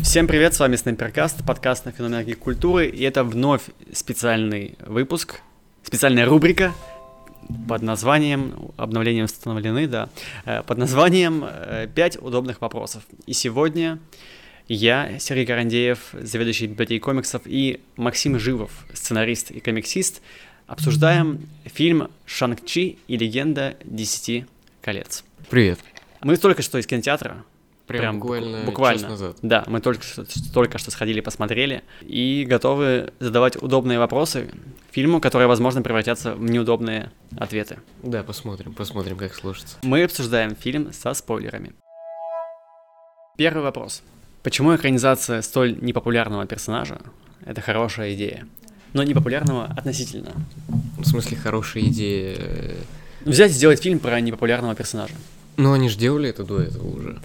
Всем привет, с вами Снайперкаст, подкаст на феномен культуры, и это вновь специальный выпуск, специальная рубрика под названием, обновлением установлены, да, э, под названием «Пять удобных вопросов». И сегодня я, Сергей Карандеев, заведующий библиотекой комиксов, и Максим Живов, сценарист и комиксист, обсуждаем фильм «Шанг-Чи и легенда десяти колец». Привет. Мы только что из кинотеатра, Прям, Прям буквально, буквально. час назад. Да, мы только что, только что сходили, посмотрели и готовы задавать удобные вопросы фильму, которые, возможно, превратятся в неудобные ответы. Да, посмотрим, посмотрим, как сложится. Мы обсуждаем фильм со спойлерами. Первый вопрос. Почему экранизация столь непопулярного персонажа – это хорошая идея? Но непопулярного относительно. В смысле, хорошая идея. э, Взять и сделать фильм про непопулярного персонажа. Ну, они же делали это до этого уже.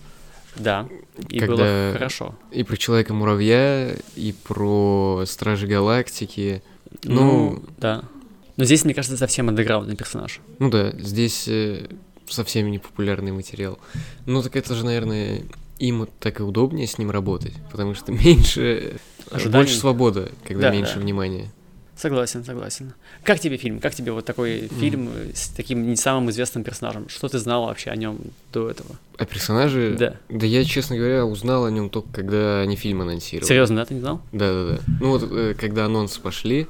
Да, и Когда- было хорошо. И про Человека-муравья, и про Стражи Галактики. Ну, Ну, да. Но здесь, мне кажется, совсем андеграундный персонаж. ну да, здесь э, совсем не популярный материал. Ну, так это же, наверное, им так и удобнее с ним работать, потому что меньше... э, Ожиданий. Больше свобода, когда Да, меньше да. внимания. Согласен, согласен. Как тебе фильм? Как тебе вот такой фильм э, с таким не самым известным персонажем? Что ты знал вообще о нем до этого? А персонажи... Да. Да я, честно говоря, узнал о нем только когда они фильм анонсировали. Серьезно, да, ты не знал? Да-да-да. Ну вот, э, когда анонсы пошли,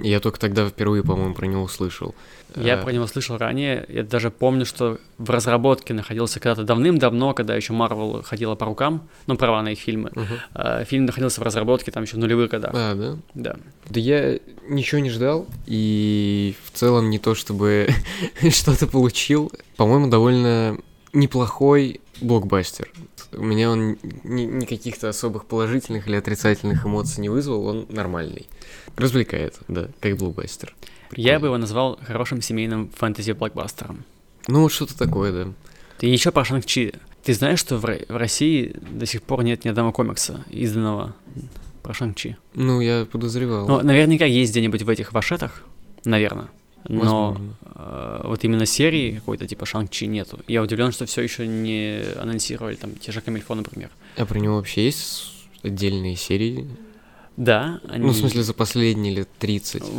я только тогда впервые, по-моему, про него услышал. Я Э, про него слышал ранее. Я даже помню, что в разработке находился когда-то давным-давно, когда еще Марвел ходила по рукам, ну, права на их фильмы. А, Фильм находился в разработке там еще в нулевых годах. А, да? Да. Да я ничего не ждал, и в целом не то чтобы что-то получил. По-моему, довольно неплохой блокбастер. У меня он ни, ни каких-то особых положительных или отрицательных эмоций не вызвал, он нормальный. Развлекает, да, как блокбастер. Я бы его назвал хорошим семейным фэнтези-блокбастером. Ну, вот что-то такое, да. Ты еще про Шанг-Чи. Ты знаешь, что в, в России до сих пор нет ни одного комикса, изданного про Шанг-Чи? Ну, я подозревал. Ну, наверняка есть где-нибудь в этих вашетах, наверное. Но э, вот именно серии какой-то типа Шанг-Чи нету. Я удивлен, что все еще не анонсировали там те же Камильфо, например. А про него вообще есть отдельные серии? Да, они... Ну, в смысле, за последние лет 30.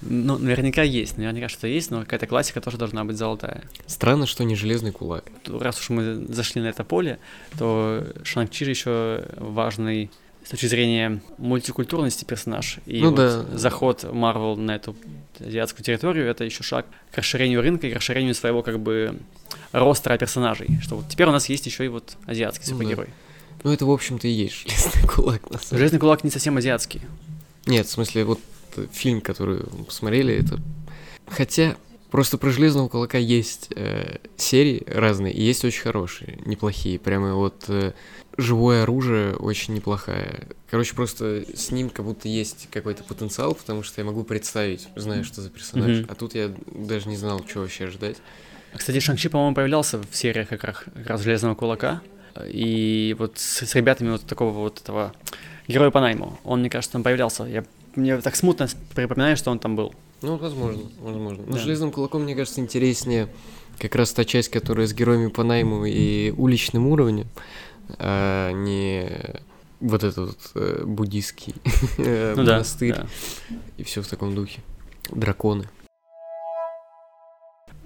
Ну, наверняка есть, наверняка что есть, но какая-то классика тоже должна быть золотая. Странно, что не железный кулак. Раз уж мы зашли на это поле, то Шанг-Чи еще важный с точки зрения мультикультурности персонаж. И Ну вот да. заход Marvel на эту азиатскую территорию это еще шаг к расширению рынка и к расширению своего как бы ростра персонажей. Что вот теперь у нас есть еще и вот азиатский Ну да. супергерой. Ну, это, в общем-то, и есть железный кулак, на самом деле. Железный кулак не совсем азиатский. Нет, в смысле, вот фильм, который мы посмотрели, это... Хотя, просто про Железного Кулака есть э, серии разные, и есть очень хорошие, неплохие. Прямо вот э, живое оружие очень неплохая. Короче, просто с ним как будто есть какой-то потенциал, потому что я могу представить, знаю, что за персонаж. Мгм. А тут я даже не знал, что вообще ждать. А, Кстати, Шанг-Чи, по-моему, появлялся в сериях как раз, как раз Железного Кулака. И вот с, с ребятами вот такого вот этого героя по найму. Он, мне кажется, там появлялся. Я мне так смутно припоминаю, что он там был. Ну, возможно, возможно. Но Да. железным кулаком, мне кажется, интереснее как раз та часть, которая с героями по найму и уличным уровнем, а не вот этот вот, э, буддийский э, Ну да, монастырь да. и все в таком духе. Драконы.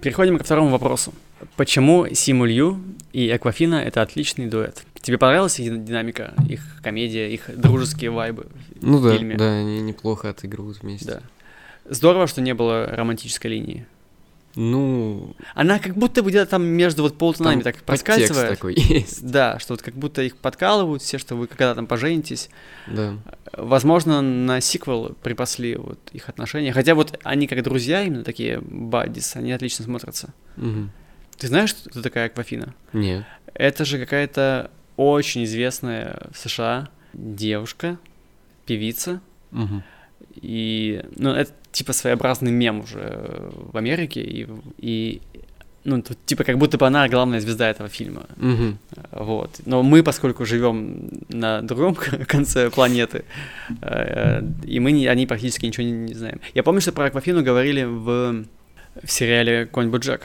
Переходим ко второму вопросу. Почему Симу Лью и Аквафина — это отличный дуэт? Тебе понравилась их динамика, их комедия, их дружеские вайбы? Ну в да, фильме? да, они неплохо отыгрывают вместе. Да. Здорово, что не было романтической линии. Ну, Она как будто бы где-то там между вот полутонами там так проскальзывает. такой есть. Да, что вот как будто их подкалывают все, что вы когда там поженитесь. Да. Возможно, на сиквел припасли вот их отношения. Хотя вот они как друзья, именно такие баддис, они отлично смотрятся. Мгм. Ты знаешь, кто такая Аквафина? Нет. Это же какая-то очень известная в США девушка, певица. Мгм. И, ну, это типа своеобразный мем уже э, в Америке. И, и ну, тут, типа, как будто бы она главная звезда этого фильма. Мгм. Вот. Но мы, поскольку живем на другом конце планеты, э, и мы не, о ней практически ничего не, не знаем. Я помню, что про Аквафину говорили в, в сериале «Конь Боджек».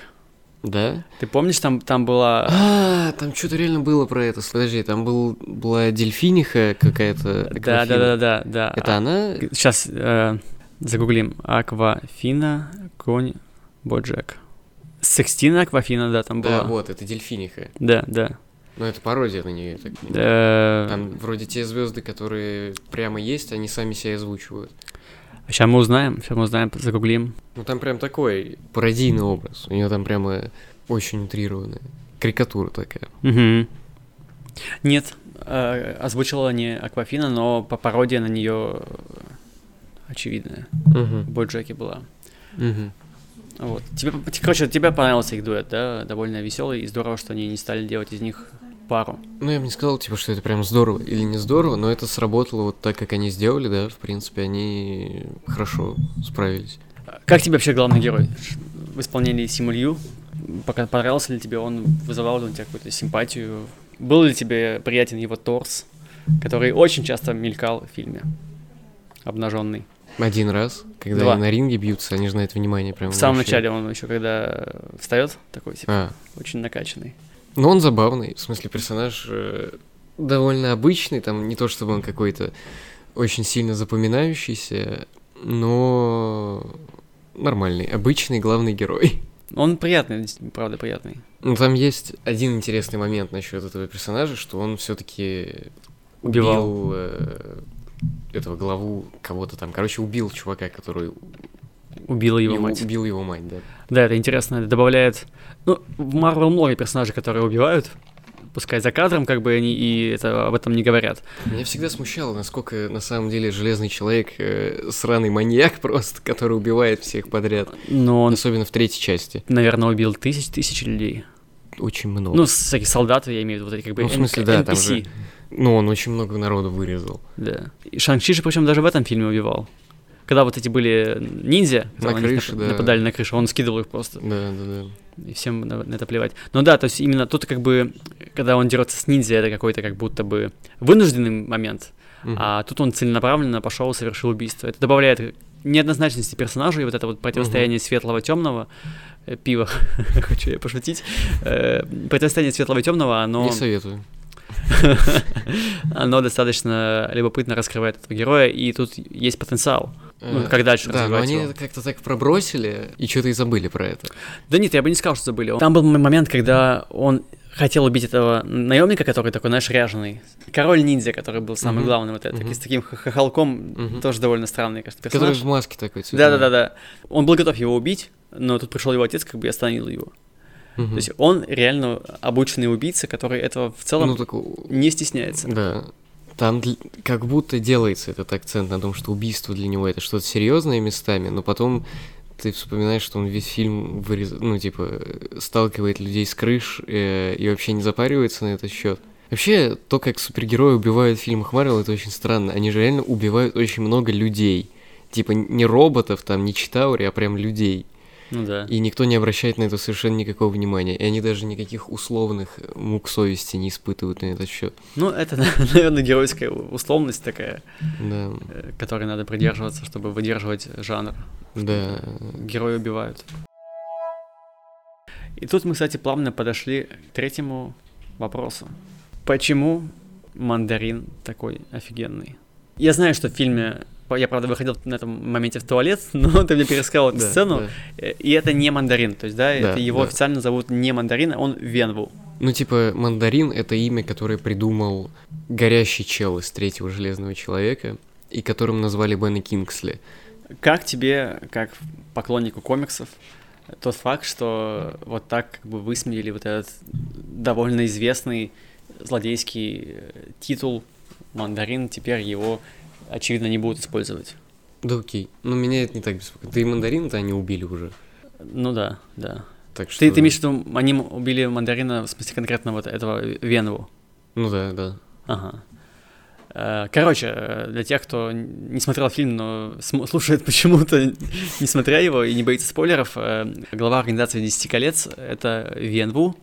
Да? Ты помнишь, там, там была... А, там что-то реально было про это. Подожди, там был, была дельфиниха какая-то. Да, да, да, да, да. Это она? Сейчас э, загуглим. Аквафина, конь, Боджек. Секстина Аквафина, да, там была. Да, вот, это дельфиниха. Да, да. Ну, это пародия на нее, так понимаю. Э, Там вроде те звезды, которые прямо есть, они сами себя озвучивают. Сейчас мы узнаем, сейчас мы узнаем, загуглим. Ну, там прям такой пародийный образ. У нее там прямо очень утрированная. Карикатура такая. Мгм. Нет, э, озвучила не Аквафина, но по пародия на нее очевидная. Угу. Боджеки была. Угу. Вот. Тебе, короче, тебе понравился их дуэт, да? Довольно веселый, и здорово, что они не стали делать из них пару. Ну, я бы не сказал, типа, что это прям здорово или не здорово, но это сработало вот так, как они сделали, да, в принципе, они хорошо справились. Как тебе вообще главный герой в исполнении Симулью? Пока понравился ли тебе он, вызывал ли он тебя какую-то симпатию? Был ли тебе приятен его торс, который очень часто мелькал в фильме? Обнаженный. Один раз, когда Два. они на ринге бьются, они же на это внимание прям В самом вообще- начале он еще когда встает, такой типа А, очень накачанный. ну он забавный, в смысле персонаж э, довольно обычный, там не то чтобы он какой-то очень сильно запоминающийся, но нормальный, обычный главный герой. Он приятный, правда приятный. Ну, там есть один интересный момент насчет этого персонажа, что он все-таки Убивал. убил э, этого главу кого-то там. Короче, убил чувака, который Убила его мать. убил его мать, да. Да, это интересно, это добавляет... Ну, в Марвел много персонажей, которые убивают, пускай за кадром, как бы они и это, об этом не говорят. Меня всегда смущало, насколько на самом деле Железный Человек э, сраный маньяк просто, который убивает всех подряд. Но он, Особенно в третьей части. наверное, убил тысяч, тысяч людей. Очень много. Ну, всяких солдат, я имею в виду, вот эти как бы Ну, в смысле, да, там NPC. же- Ну, он очень много народу вырезал. Да. И Шанг-Чи же, причем, даже в этом фильме убивал. Когда вот эти были ниндзя, На крыше, нап- да. нападали на крышу, он скидывал их просто. Да, да, да. И всем на, на это плевать. Но да, то есть именно тут как бы, когда он дерется с ниндзя, это какой-то как будто бы вынужденный момент, Мгм. а тут он целенаправленно пошел и совершил убийство. Это добавляет неоднозначности персонажа и вот это вот противостояние светлого темного пива, хочу я пошутить. Э, Противостояние светлого и темного, оно, Не советую. оно достаточно любопытно раскрывает этого героя, и тут есть потенциал. Ну, Э, как дальше Да, но развивать они его. как-то так пробросили и что-то и забыли про это. Да нет, я бы не сказал, что забыли. Там был момент, когда он хотел убить этого наемника, который такой, знаешь, ряженый. Король ниндзя, который был самый Мгм. главный, вот этот, Мгм. с таким хохолком, Мгм. тоже довольно странный, кажется, Который персонаж. в маске такой. Да-да-да-да. Он был готов его убить, но тут пришел его отец, как бы и остановил его. Мгм. То есть он реально обученный убийца, который этого в целом Ну, так, не стесняется. да. Там как будто делается этот акцент на том, что убийство для него это что-то серьезное местами, но потом ты вспоминаешь, что он весь фильм вырез... ну, типа, сталкивает людей с крыш э, и вообще не запаривается на этот счет. Вообще, то, как супергерои убивают в фильмах Марвел, это очень странно. Они же реально убивают очень много людей. Типа, не роботов там, не читаури, а прям людей. Ну да. И никто не обращает на это совершенно никакого внимания. И они даже никаких условных мук совести не испытывают на этот счет. Ну, это, наверное, геройская условность такая, Да, э, которой надо придерживаться, чтобы выдерживать жанр. да. Герои убивают. И тут мы, кстати, плавно подошли к третьему вопросу. Почему мандарин такой офигенный? Я знаю, что в фильме... Я, правда, выходил на этом моменте в туалет, но ты мне пересказал эту Да, сцену, да. э, и это не мандарин. То есть, да, Да, это его да. официально зовут не мандарин, а он Венву. Ну, типа, Мандарин — это имя, которое придумал горящий чел из третьего Железного Человека, и которым назвали Бена Кингсли. Как тебе, как поклоннику комиксов, тот факт, что вот так как бы высмеяли вот этот довольно известный злодейский э, титул Мандарин, теперь его, очевидно, не будут использовать. Да окей. Но меня это не так беспокоит. Да и Мандарина-то они убили уже. Ну да, да. Так что... Ты, ты имеешь в виду, они убили Мандарина, в смысле конкретно вот этого Венву? Ну да, да. Ага. Э, Короче, э, для тех, кто не смотрел фильм, но слушает почему-то, не смотря его и не боится спойлеров, э, глава организации «Десяти колец» — это Венву,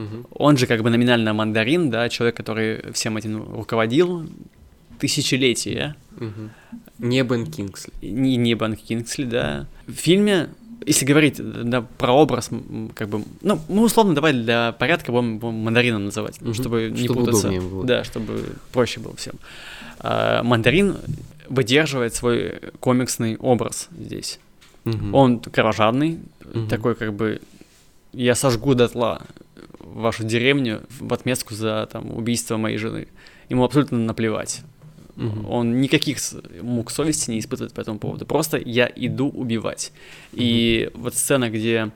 Мгм. он же как бы номинально мандарин, да, человек, который всем этим руководил тысячелетия, Мгм. Не Бен Кингсли. не, не Бан Кингсли, да. В фильме если говорить да, про образ, как бы, ну, мы условно давай для порядка будем, будем мандарином называть, Мгм. чтобы не Чтобы путаться. удобнее было. Да, чтобы проще было всем. А, мандарин выдерживает свой комиксный образ здесь. Мгм. Он кровожадный, Мгм. такой как бы я сожгу дотла вашу деревню в отместку за там убийство моей жены. Ему абсолютно наплевать. Мгм. Он никаких мук совести не испытывает по этому поводу. Просто я иду убивать. И вот сцена, где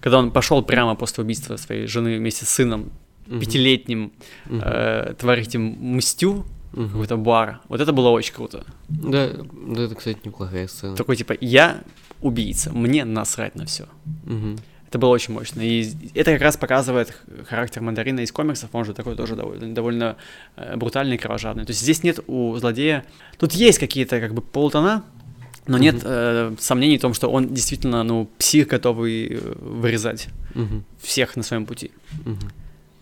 когда он пошел прямо после убийства своей жены вместе с сыном, Мгм. пятилетним, Мгм. э, творить им мстю, Мгм. какой-то бар. Вот это было очень круто. Да, да, это, кстати, неплохая сцена. Такой типа, я убийца, мне насрать на все. Мгм. Это было очень мощно. И это как раз показывает характер мандарина из комиксов. Он же такой тоже довольно, довольно э, брутальный и кровожадный. То есть здесь нет у злодея... Тут есть какие-то как бы полутона, но нет Мгм. э, сомнений в том, что он действительно, ну, псих, готовый э, вырезать Мгм. всех на своем пути. Мгм.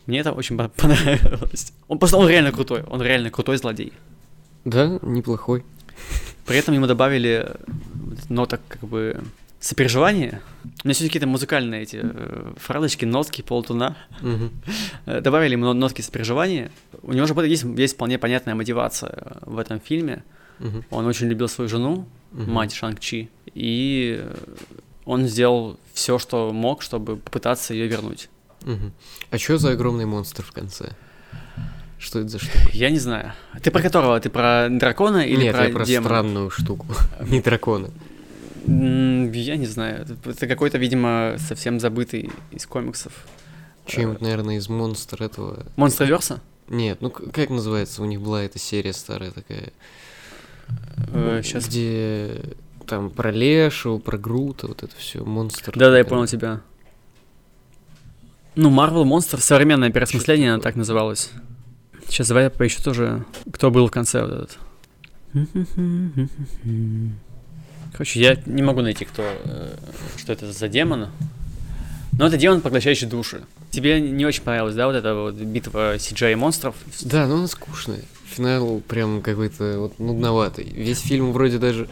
Мне это очень по- понравилось. Он просто, он реально крутой. Он реально крутой злодей. Да, неплохой. При этом ему добавили ноток как бы сопереживания. У меня все какие-то музыкальные эти э, фразочки, нотки, полтона. Мгм. Э, Добавили ему нотки сопереживания. У него же есть, есть вполне понятная мотивация э, в этом фильме. Он очень любил свою жену, мать Шанг-Чи, и он сделал все, что мог, чтобы попытаться ее вернуть. А что за огромный монстр в конце? Что это за штука? Я не знаю. Ты про которого? Ты про дракона или Нет, про я про демона? странную штуку. Не дракона. Я не знаю. Это- какой-то, видимо, совсем забытый из комиксов. Чем-нибудь, наверное, из монстра этого. Монстроверса? Нет, ну как называется? У них была эта серия старая такая. Сейчас. Где там про Лешу, про Грута, вот это все, монстр. Да-да, я понял тебя. Ну, Marvel Monster, современное переосмысление, она так называлась. Сейчас давай я поищу тоже, кто был в конце вот этот. Короче, я не могу найти, кто, э, что это за демон. Но это демон, поглощающий души. Тебе не очень понравилось, да, вот эта вот битва CGI монстров? Да, но он скучный. Финал прям какой-то вот нудноватый. Весь фильм вроде даже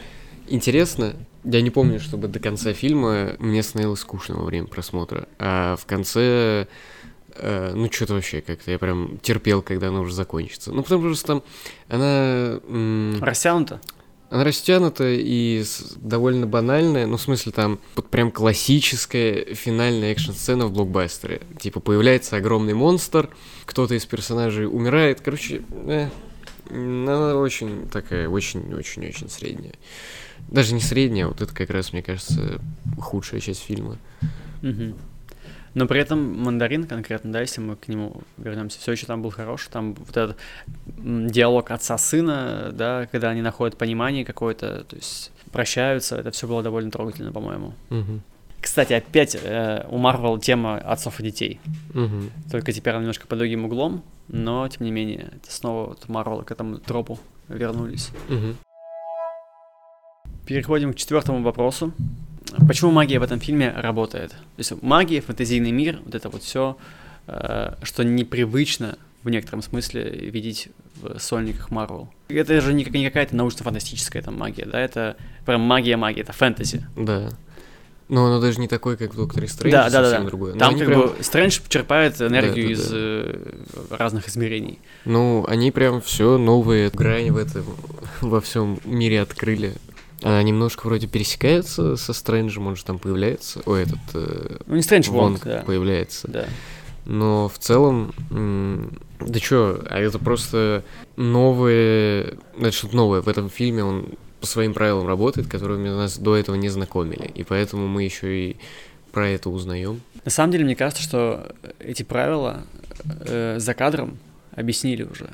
интересно. Я не помню, чтобы до конца фильма мне становилось скучно во время просмотра. А в конце, э, ну что-то вообще как-то я прям терпел, когда оно уже закончится. Ну потому что там она... м, Растянуто? Она растянута и довольно банальная, ну, в смысле, там вот прям классическая финальная экшн-сцена в блокбастере. Типа, появляется огромный монстр, кто-то из персонажей умирает, короче, э, она очень такая, очень-очень-очень средняя. Даже не средняя, а вот это как раз, мне кажется, худшая часть фильма. Мгм. Но при этом мандарин конкретно, да, если мы к нему вернемся, все еще там был хороший, там вот этот диалог отца-сына, да, когда они находят понимание какое-то, то есть прощаются, это все было довольно трогательно, по-моему. Мгм. Кстати, опять э, у Марвел тема отцов и детей, Мгм. только теперь она немножко под другим углом, но тем не менее, это снова вот Марвел к этому тропу вернулись. Мгм. Переходим к четвертому вопросу. Почему магия в этом фильме работает? То есть магия, фэнтезийный мир, вот это вот все, что непривычно в некотором смысле видеть в сольниках Марвел. Это же не, не какая-то научно-фантастическая там магия, да, это прям магия-магия, это фэнтези. Да. Но оно даже не такое, как в Докторе Стрэндж, да, да, да, совсем да. другое. Но Там как прям- бы Стрэндж черпает энергию да, из да. э, разных измерений. Ну, они прям все новые грани в этом во всем мире открыли. Она немножко вроде пересекается со Стрэнджем, он же там появляется. Ой, этот э, Ну, не Стрэндж, Вонг, Вонг да. появляется. да. Но в целом, да чё, а это просто это что-то новое в этом фильме, он по своим правилам работает, которыми нас до этого не знакомили, и поэтому мы еще и про это узнаем. На самом деле, мне кажется, что эти правила э, за кадром объяснили уже.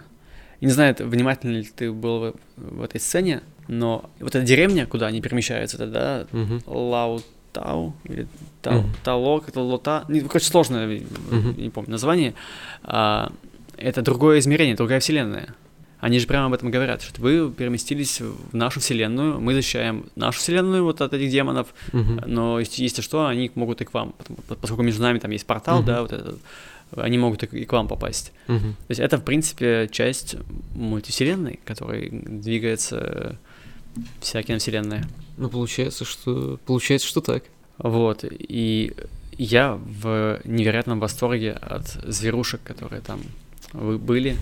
Я не знаю, внимательно ли ты был в, в этой сцене, но вот эта деревня, куда они перемещаются, это, да, Мгм. Лаутау или Тау, Мгм. Талок, это Лота, не, короче, сложное, Мгм. не помню название, А, это другое измерение, другая вселенная. Они же прямо об этом говорят, что вы переместились в нашу вселенную, мы защищаем нашу вселенную вот от этих демонов, Мгм. но если, если что, они могут и к вам, поскольку между нами там есть портал, Мгм. да, вот этот, они могут и к- вам попасть. Мгм. То есть это, в принципе, часть мультивселенной, которой двигается вся киновселенная. Ну, получается, что... Получается, что так. Вот, и я в невероятном восторге от зверушек, которые там вы были.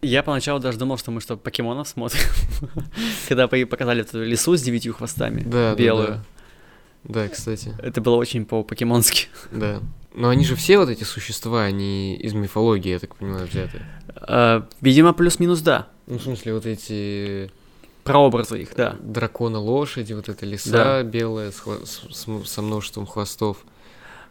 Я поначалу даже думал, что мы что, покемонов смотрим. Когда показали эту лису с девятью хвостами, белую. Да. Кстати. Это было очень по-покемонски. Да. Но они же все вот эти существа, они из мифологии, я так понимаю, взяты. А, Видимо, плюс-минус да. Ну, в смысле, вот эти Прообразы их, да. дракона лошади, вот эта лиса Да. белая с хво- с- со множеством хвостов.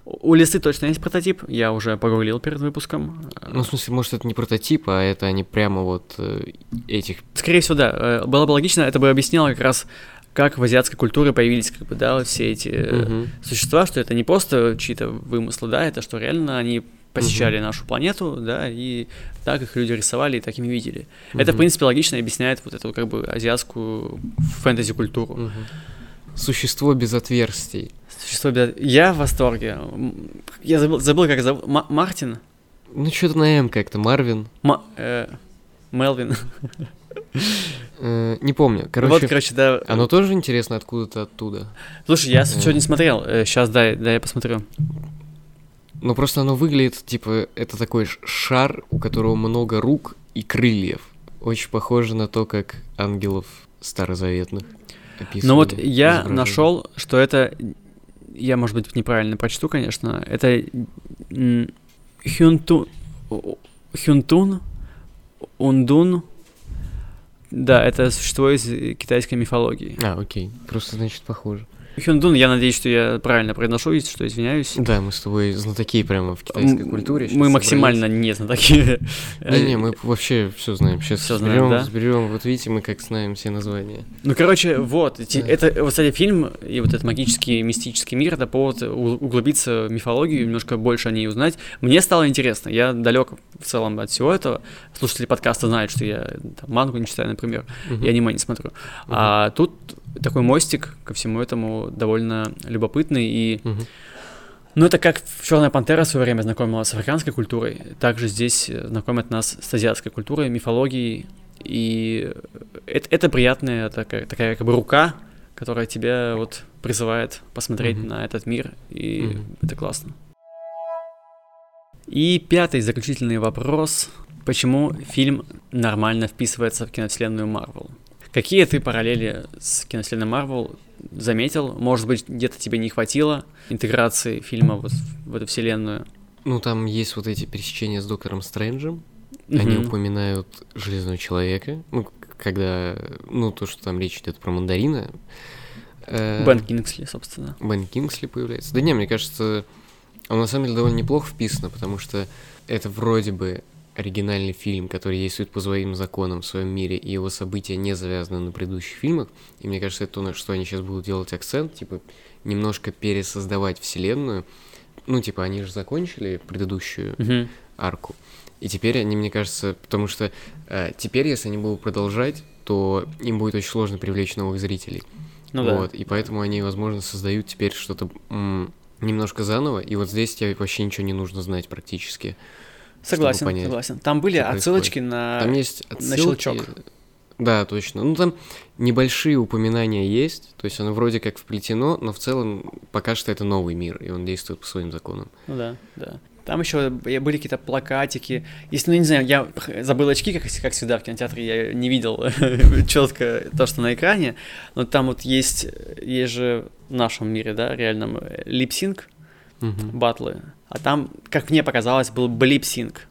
У лисы точно есть прототип, я уже погуглил перед выпуском. Ну, в смысле, может, это не прототип, а это они прямо вот э, этих... Скорее всего, да. Э, Было бы логично, это бы объясняло как раз, как в азиатской культуре появились, как бы, да, все эти Мгм. существа, что это не просто чьи-то вымыслы, да, это что реально они посещали нашу планету, да, и так их люди рисовали и такими видели. Это, в принципе, логично объясняет вот эту, как бы, азиатскую фэнтези-культуру. Мгм. Существо без отверстий. Существо без- Я в восторге. М, Я забыл, забыл как зовут. Ма- Мартин? Ну, что-то на М как-то, Марвин. Ма- э, Мелвин. Э, не помню. вот, Короче, короче, да. оно тоже интересно откуда-то оттуда. Слушай, я Э. сегодня смотрел. Сейчас, дай, дай я посмотрю. Ну, просто оно выглядит, типа, это такой шар, у которого много рук и крыльев. Очень похоже на то, как ангелов старозаветных описывали. Ну вот я нашел, что это, я, может быть, неправильно прочту, конечно, это Хюнтун, Хюнтун, Ундун, да, это существо из китайской мифологии. А, окей. Просто, значит, похоже. Хюндун, я надеюсь, что я правильно произношу, если что, извиняюсь. Да, мы с тобой знатоки прямо в китайской М, культуре. Мы собрались. максимально не знатоки. Не-не, мы вообще все знаем. Сейчас Всё знаем, да? разберем. Вот видите, мы как знаем все названия. Ну, короче, вот, это, вот, кстати, фильм и вот этот магический, мистический мир, это повод углубиться в мифологию, немножко больше о ней узнать. Мне стало интересно, я далек в целом от всего этого. Слушатели подкаста знают, что я там, мангу не читаю, например, Мгм. и аниме не смотрю. А тут такой мостик ко всему этому довольно любопытный и Мгм. ну, это как Черная пантера в свое время знакомила с африканской культурой, также здесь э, знакомят нас с азиатской культурой, мифологией. И это, это приятная такая, такая как бы рука, которая тебя вот призывает посмотреть Мгм. на этот мир, и Мгм. это классно. И пятый заключительный вопрос. Почему фильм нормально вписывается в киновселенную Марвел? Какие ты параллели с киновселенной Марвел заметил? Может быть, где-то тебе не хватило интеграции фильма вот в эту вселенную? Ну, там есть вот эти пересечения с Доктором Стрэнджем. Они Мгм. упоминают Железного Человека. Ну, когда... Ну, то, что там речь идет про мандарина. Э, Бен Кингсли, собственно. Бен Кингсли появляется. Да не, мне кажется, он на самом деле довольно неплохо вписано, потому что это вроде бы оригинальный фильм, который действует по своим законам в своем мире, и его события не завязаны на предыдущих фильмах. И мне кажется, это то, на что они сейчас будут делать акцент, типа, немножко пересоздавать вселенную. Ну, типа, они же закончили предыдущую Мгм. арку. И теперь они, мне кажется, потому что э, теперь, если они будут продолжать, то им будет очень сложно привлечь новых зрителей. Ну да. Вот, и поэтому они, возможно, создают теперь что-то немножко заново, и вот здесь тебе вообще ничего не нужно знать практически. Согласен, понять, согласен. Там были отсылочки на... Там есть на отсылки. щелчок. Да, точно. Ну, там небольшие упоминания есть, то есть оно вроде как вплетено, но в целом пока что это новый мир, и он действует по своим законам. Ну да, да. Там еще были какие-то плакатики. Если, ну, не знаю, я забыл очки, как, как всегда в кинотеатре, я не видел четко то, что на экране, но там вот есть, есть же в нашем мире, да, реальном э, липсинг, Мгм. батлы, а там, как мне показалось, был блипсинг.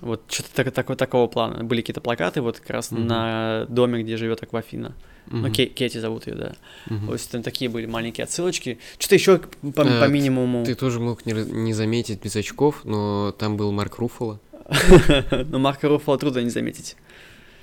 Вот что-то так, такого, такого плана. Были какие-то плакаты вот как раз Мгм. на доме, где живет Аквафина. Ну, Мгм. Ке- Кетти зовут ее, да. Мгм. То есть там такие были маленькие отсылочки. Что-то еще по, Э, по минимуму. Ты тоже мог не, не заметить без очков, но там был Марк Руффало, Но Марка Руффало трудно не заметить.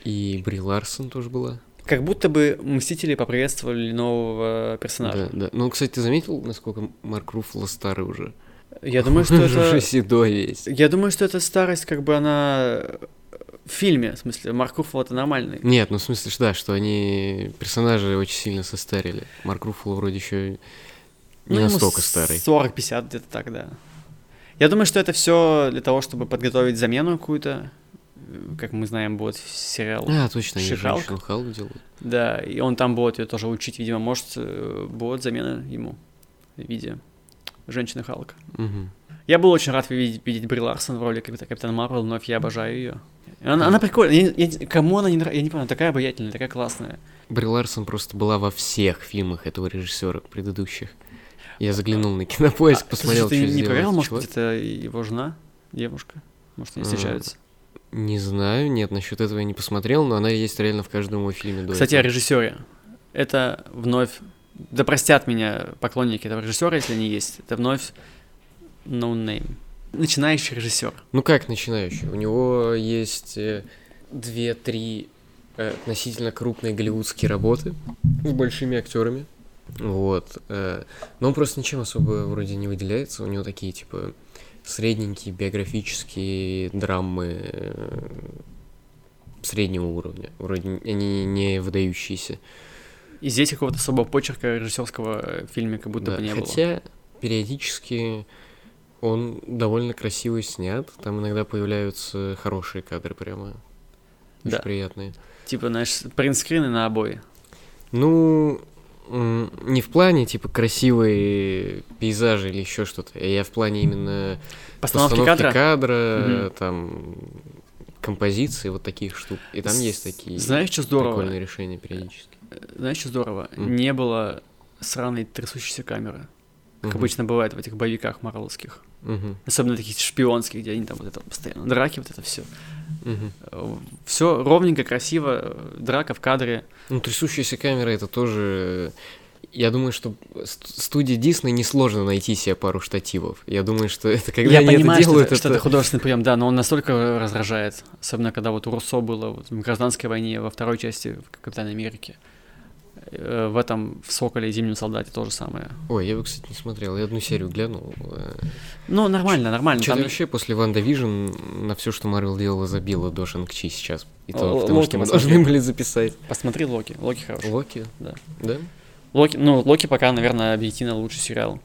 и Бри Ларсон тоже была. Как будто бы Мстители поприветствовали нового персонажа. Да, да. Ну, кстати, ты заметил, насколько Марк Руффало старый уже? Я думаю, что это... уже седой весь. Я думаю, что эта старость, как бы она в фильме, в смысле, Марк Руффало это нормальный. Нет, ну в смысле, да, что они персонажи очень сильно состарили. Марк Руффало вроде еще не Ну, настолько старый. 40-50 где-то так, да. Я думаю, что это все для того, чтобы подготовить замену какую-то. Как мы знаем, будет сериал. А, точно, они Ши-Халк. женщину Халк делают. Да, и он там будет ее тоже учить, видимо, может, э, будет замена ему. в виде женщины Халка. Мгм. Я был очень рад видеть, видеть Бри Ларсон в роли Капитана Марвел, вновь я обожаю ее. Она, она прикольная. Я, не- я- кому она не нравится? Я не понимаю, такая обаятельная, такая классная. Бри Ларсон просто была во всех фильмах этого режиссера предыдущих. Я заглянул на кинопоиск, А, посмотрел, ты что не сделал проверял, этот может это его жена, девушка? Может, они встречаются? Не знаю, нет, насчет этого я не посмотрел, но она есть реально в каждом его фильме до Кстати, о этого. режиссере. Это вновь... Да простят меня поклонники этого режиссера, если они есть. Это вновь no name. Начинающий режиссер. Ну как начинающий? У него есть э, две-три э, относительно крупные голливудские работы с большими актерами. Вот. э, Но он просто ничем особо вроде не выделяется. У него такие, типа, средненькие биографические драмы э, среднего уровня. Вроде они не выдающиеся. И здесь какого-то особого почерка режиссерского э, в фильме как будто Да, бы не было. Хотя периодически он довольно красиво снят. Там иногда появляются хорошие кадры прямо. Очень Да. приятные. Типа, знаешь, принтскрины на обои. Ну, не в плане, типа, красивые пейзажи или еще что-то. Я в плане именно Постановки кадра. Мгм. там композиции, вот таких штук. И там есть такие Знаешь, что здорово? прикольные решения периодически. Знаешь, что здорово? М. Не было сраной трясущейся камеры, как Мгм. обычно бывает в этих боевиках марвелских. Мгм. Особенно таких шпионских, где они там вот это постоянно драки, вот это все. Мгм. Все ровненько, красиво, драка в кадре. Ну, трясущаяся камера это тоже. Я думаю, что ст- студии Дисней несложно найти себе пару штативов. Я думаю, что это когда Я они понимаю, это что, делают, это, что это это- художественный прием, да, но он настолько раздражает. Особенно, когда вот у Руссо было вот в гражданской войне, во второй части в Капитане Америки. Э, В этом в Соколе и Зимнем солдате то же самое. Ой, я его, кстати, не смотрел. Я одну серию глянул. Ну, нормально, нормально. Что-то Там вообще после WandaVision на все, что Марвел делала, забила до Шанг-Чи сейчас. И то, Л- потому Локи что мы посмотри. должны были записать. Посмотри Локи. Локи хороший. Локи? Да. Да? Локи, ну, Локи пока, наверное, объективно лучший сериал.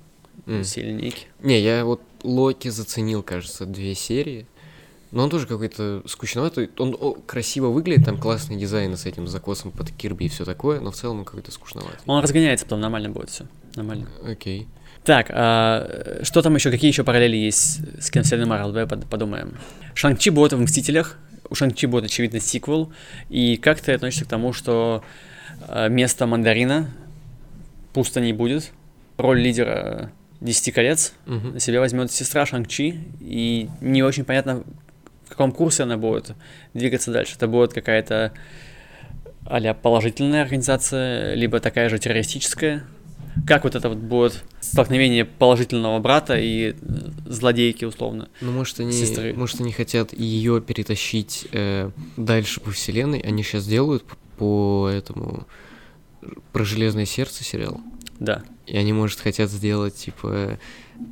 М. Все линейки. Не, я вот Локи заценил, кажется, две серии. Но он тоже какой-то скучноватый. Он о, красиво выглядит, там классный дизайн с этим закосом под Кирби и все такое, но в целом он какой-то скучноватый. Он разгоняется, потом нормально будет все. Нормально. Окей. Так, а, что там еще, какие еще параллели есть с киновселенной Марвел? Давай под- подумаем. Шанг-Чи будет в «Мстителях», у Шанг-Чи будет, очевидно, сиквел. И как ты относишься к тому, что а, место Мандарина пусто не будет? Роль лидера Десяти колец Мгм. на себя возьмет сестра Шанг-Чи, и не очень понятно, в каком курсе она будет двигаться дальше. Это будет какая-то а положительная организация, либо такая же террористическая. Как вот это вот будет столкновение положительного брата и э, злодейки, условно? Ну, может, они, Сестры. может, они хотят ее перетащить э, дальше по вселенной. Они сейчас делают по этому про железное сердце сериал. Да. И они, может, хотят сделать, типа,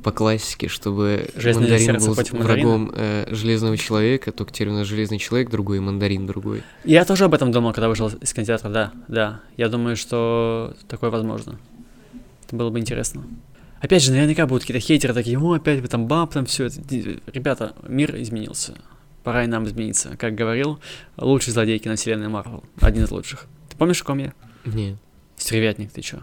по классике, чтобы Железное мандарин был мандарина? врагом э, железного человека, только теперь у нас железный человек другой, мандарин другой. Я тоже об этом думал, когда вышел из кинотеатра, да, да. Я думаю, что такое возможно. Это было бы интересно. Опять же, наверняка будут какие-то хейтеры такие, о, опять вы там баб, там все. Ребята, мир изменился. Пора и нам измениться. Как говорил, лучший злодей киновселенной Марвел. Один из лучших. Ты помнишь, о ком я? Нет. Стервятник, ты чё?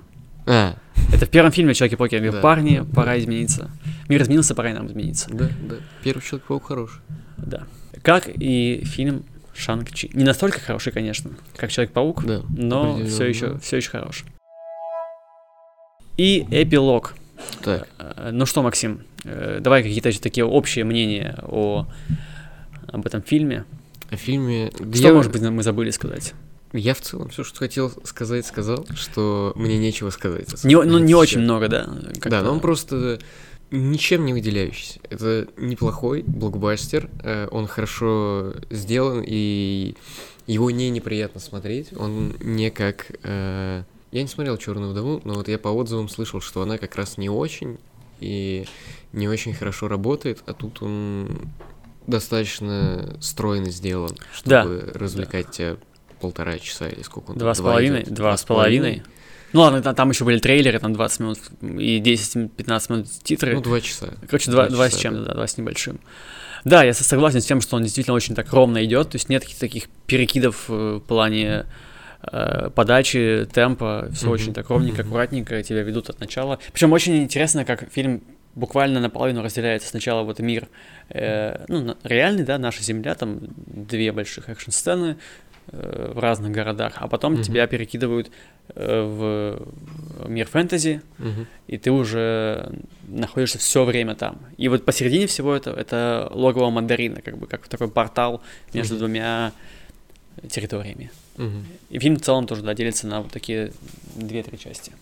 А, Это в первом фильме Человек-паук. Я говорю, Да. парни, пора измениться. Мир изменился, пора и нам измениться. да, да. Первый Человек-паук хороший. Да. Как и фильм Шанг-Чи. Не настолько хороший, конечно, как Человек-паук, Да. но все еще, все еще хорош. И эпилог. Так, Э, Ну что, Максим, э, давай какие-то такие общие мнения о об этом фильме. о фильме... Что, я- может быть, мы забыли сказать? Я в целом все, что хотел сказать, сказал, что мне нечего сказать. Не, ну, не Всё. очень много, да? Да, но он просто ничем не выделяющийся. Это неплохой блокбастер, э, он хорошо сделан, и его не неприятно смотреть. Он не как... э, Я не смотрел Черную вдову, но вот я по отзывам слышал, что она как раз не очень и не очень хорошо работает, а тут он достаточно стройно сделан, Да, чтобы развлекать тебя полтора часа или сколько он Два там, с половиной? Два с половиной? Ну ладно, та- там еще были трейлеры, там 20 минут и 10-15 минут титры. Ну, два часа. Короче, два, два с чем-то, да, два с небольшим. Да, я со- согласен с тем, что он действительно очень так ровно идет, то есть нет каких-то таких перекидов э, в плане э, подачи, темпа, все Мгм. очень так ровненько, Мгм. аккуратненько, тебя ведут от начала. Причем очень интересно, как фильм буквально наполовину разделяется сначала вот мир, э, ну, реальный, да, наша Земля, там две больших экшн-сцены в разных городах, а потом Мгм. тебя перекидывают э, в мир фэнтези, Мгм. и ты уже находишься все время там. И вот посередине всего этого это логово мандарина, как бы как такой портал между Мгм. двумя территориями. Мгм. И фильм в целом тоже да, делится на вот такие две-три части.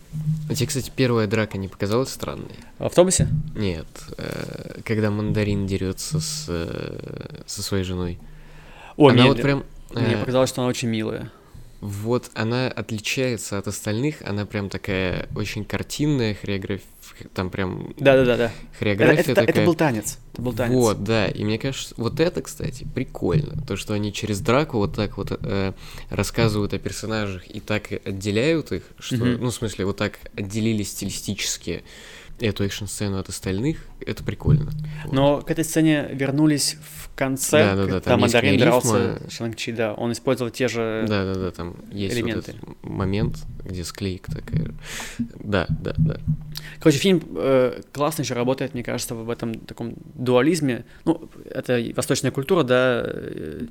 А тебе, кстати, первая драка не показалась странной? В автобусе? Нет, э, когда мандарин дерется с, э, со своей женой. Ой, она мне, вот прям... мне э, показалось, что она очень милая. Вот она отличается от остальных, она прям такая очень картинная, хореограф... там прям Да-да-да. Это, хореография это, такая. это был танец. Это был танец. Вот, да, и мне кажется, вот это, кстати, прикольно, то, что они через драку вот так вот э, рассказывают о персонажах и так отделяют их, что, Мгм. ну, в смысле, вот так отделили стилистически эту экшн-сцену от остальных, это прикольно. Вот. Но к этой сцене вернулись в конце, Да-да-да, когда там есть Мандарин дрался с Шанг-Чи, да. Он использовал те же... Да-да-да, там есть элементы. вот этот момент, где склейка такая. Да, да, да. Короче, фильм э, классно еще работает, мне кажется, в этом таком дуализме. Ну, это восточная культура, да,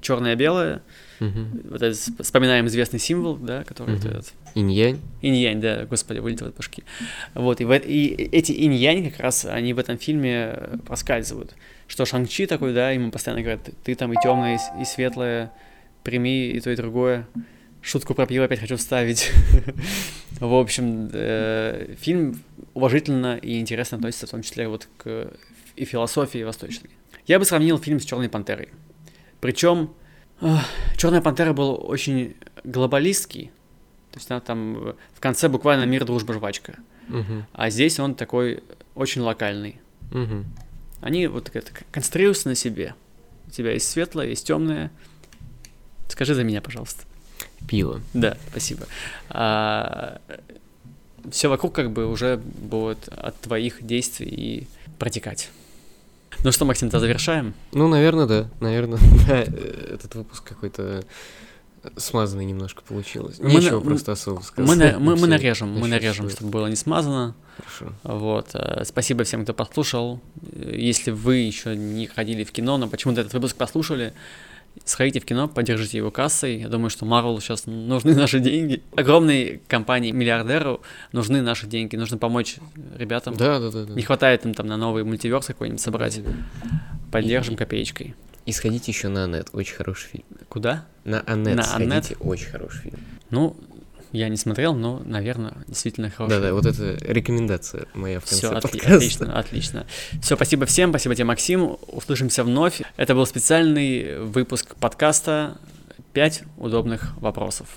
черное-белое. Мгм. Вот это вспоминаем известный символ, да, который вот Мгм. этот Инь-янь. инь-янь, да, господи, вылетел от башки. Вот, и, в, э- и эти инь-янь как раз, они в этом фильме э, проскальзывают. Что Шанг-Чи такой, да, ему постоянно говорят, ты, ты там и темное, и, светлое, прими и то, и другое. Шутку про пиво опять хочу вставить. В общем, э, фильм уважительно и интересно относится в том числе вот к и философии восточной. Я бы сравнил фильм с Черной пантерой. Причем Черная пантера был очень глобалистский. То есть она там в конце буквально мир, дружба, жвачка. Мгм. А здесь он такой очень локальный. Мгм. Они вот это, концентрируются на себе. У тебя есть светлое, есть темное. Скажи за меня, пожалуйста. Пиво. Да, спасибо. все вокруг как бы уже будет от твоих действий и протекать. Ну что, Максим, то завершаем? Ну, наверное, да. Наверное, да. э, Этот выпуск какой-то смазанный немножко получилось. Мы Нечего на- просто особо сказать. Мы, на- мы, мы нарежем, мы нарежем, чтобы было не смазано. Хорошо. Вот. э, Спасибо всем, кто послушал. Если вы еще не ходили в кино, но почему-то этот выпуск послушали, сходите в кино, поддержите его кассой. Я думаю, что Марвел сейчас нужны наши деньги. Огромной компании миллиардеру нужны наши деньги. Нужно помочь ребятам. Да, да, да. да. Не хватает им там на новый мультиверс какой-нибудь собрать. Поддержим И- копеечкой. И сходите еще на Анет, очень хороший фильм. Куда? На Анет На сходите, Анет? очень хороший фильм. Ну, я не смотрел, но, наверное, действительно хороший. Да-да, вот это рекомендация моя в конце Все, подкаста. отлично, отлично. Все, спасибо всем, спасибо тебе, Максим. Услышимся вновь. Это был специальный выпуск подкаста «Пять удобных вопросов».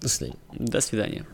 До свидания. До свидания.